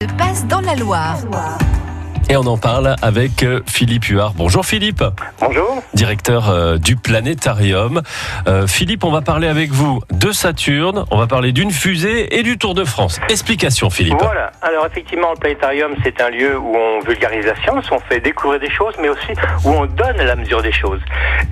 se passe dans la Loire. Et on en parle avec euh, Philippe Huard. Bonjour Philippe, Bonjour. directeur euh, du Planétarium. Euh, Philippe, on va parler avec vous de Saturne, on va parler d'une fusée et du Tour de France. Explication Philippe. Voilà. Alors effectivement, le planétarium, c'est un lieu où on vulgarise la science, on fait découvrir des choses, mais aussi où on donne la mesure des choses.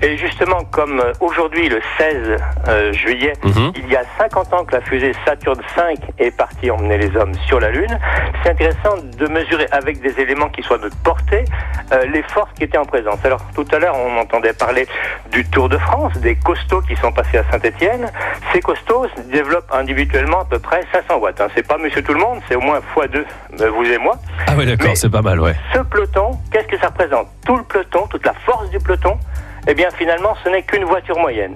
Et justement, comme aujourd'hui, le 16 euh, juillet, Mhm. il y a 50 ans que la fusée Saturne V est partie emmener les hommes sur la Lune, c'est intéressant de mesurer avec des éléments qui soient à notre portée euh, les forces qui étaient en présence. Alors tout à l'heure, on entendait parler du Tour de France, des costauds qui sont passés à Saint-Étienne. Ces costauds développent individuellement à peu près 500 watts. Hein. C'est pas Monsieur Tout le Monde, c'est au moins x2, euh, vous et moi. Ah oui d'accord, c'est pas mal, ouais. Ce peloton, qu'est-ce que ça représente? Tout le peloton, toute la force du peloton, eh bien finalement, ce n'est qu'une voiture moyenne.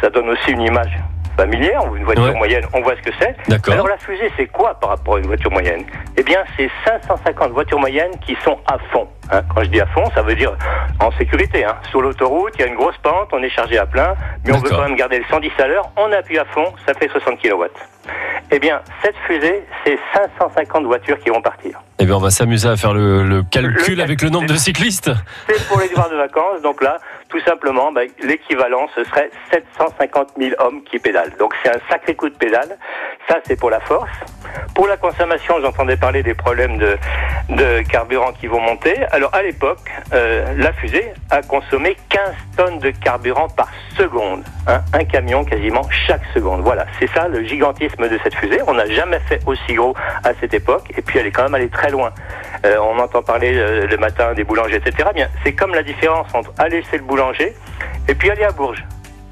Ça donne aussi une image familière, une voiture Ouais. moyenne, on voit ce que c'est. Alors la fusée, c'est quoi par rapport à une voiture moyenne? Eh bien, c'est 550 voitures moyennes qui sont à fond. hein. Quand je dis à fond, ça veut dire en sécurité. Hein. Sur l'autoroute, il y a une grosse pente, on est chargé à plein, mais on veut quand même garder le 110 à l'heure, on appuie à fond, ça fait 60 kW. Eh bien, cette fusée, c'est 550 voitures qui vont partir. Eh bien on va s'amuser à faire le, le calcul Le- avec le nombre de cyclistes. C'est pour les départs de vacances. Donc là, tout simplement, ben, l'équivalent, ce serait 750 000 hommes qui pédalent. Donc c'est un sacré coup de pédale. Ça, c'est pour la force. Pour la consommation, j'entendais parler des problèmes de, de carburant qui vont monter. Alors à l'époque, euh, la fusée a consommé 15 tonnes de carburant par seconde. hein. un camion quasiment chaque seconde. Voilà, c'est ça le gigantisme de cette fusée. On n'a jamais fait aussi gros à cette époque. Et puis elle est quand même allée très loin. Euh, on entend parler euh, le matin des boulangers, etc. C'est comme la différence entre aller chez le boulanger et puis aller à Bourges.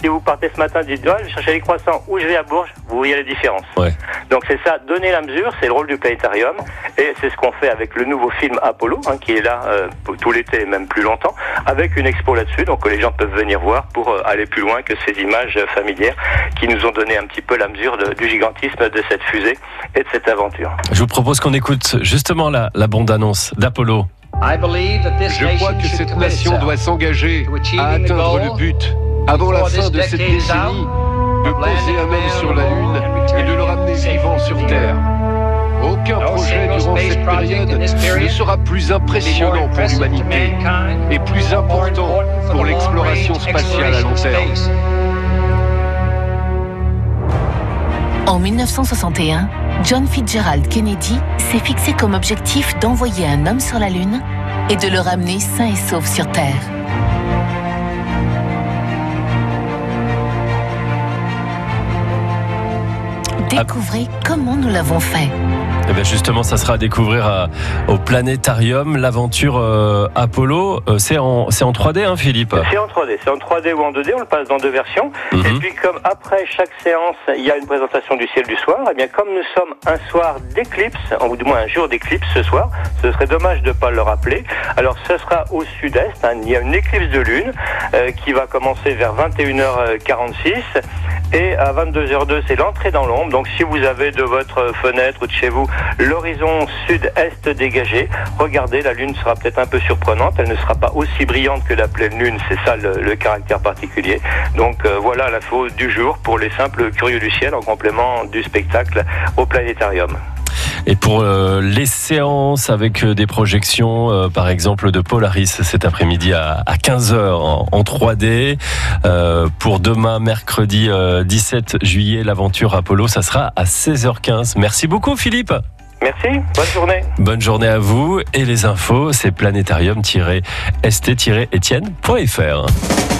Si vous partez ce matin, dites ah, je cherche les croissants ou je vais à Bourges, vous voyez la différence. Ouais. Donc c'est ça, donner la mesure, c'est le rôle du planétarium, et c'est ce qu'on fait avec le nouveau film Apollo, hein, qui est là euh, tout l'été et même plus longtemps, avec une expo là-dessus, donc que les gens peuvent venir voir pour euh, aller plus loin que ces images euh, familières qui nous ont donné un petit peu la mesure de- du gigantisme de cette fusée et de cette aventure. Je vous propose qu'on écoute justement la, la bande-annonce d'Apollo. Je crois que cette nation doit s'engager à atteindre le but avant la fin de cette décennie, de poser un homme sur la Lune et de le ramener vivant sur Terre. Aucun projet durant cette période ne sera plus impressionnant pour l'humanité et plus important pour l'exploration spatiale à long terme. En 1961, John Fitzgerald Kennedy s'est fixé comme objectif d'envoyer un homme sur la Lune et de le ramener sain et sauf sur Terre. Découvrez comment nous l'avons fait. Eh bien justement, ça sera à découvrir à- au Planétarium, l'aventure euh, Apollo. Euh, c'est en, c'est en 3D, hein, Philippe? C'est en 3D, c'est en 3D ou en 2D, on le passe dans deux versions. Mhm. Et puis comme après chaque séance, il y a une présentation du ciel du soir, et bien comme nous sommes un soir d'éclipse, ou du moins un jour d'éclipse ce soir, ce serait dommage de ne pas le rappeler. Alors ce sera au sud-est, hein, il y a une éclipse de lune euh, qui va commencer vers 21h46 et à 22h02 c'est l'entrée dans l'ombre. Donc si vous avez de votre fenêtre ou de chez vous l'horizon sud-est dégagé, regardez, la lune sera peut-être un peu surprenante, elle ne sera pas aussi brillante que la pleine lune, c'est ça le, caractère particulier. Donc euh, voilà l'info du jour pour les simples curieux du ciel en complément du spectacle au planétarium. Et pour euh, les séances avec euh, des projections, euh, par exemple de Polaris cet après-midi à, à 15h en, en 3D. Euh, pour demain, mercredi euh, 17 juillet, l'aventure Apollo, ça sera à 16h15. Merci beaucoup Philippe. Merci, bonne journée. Bonne journée à vous. Et les infos, c'est planétarium-st-etienne.fr.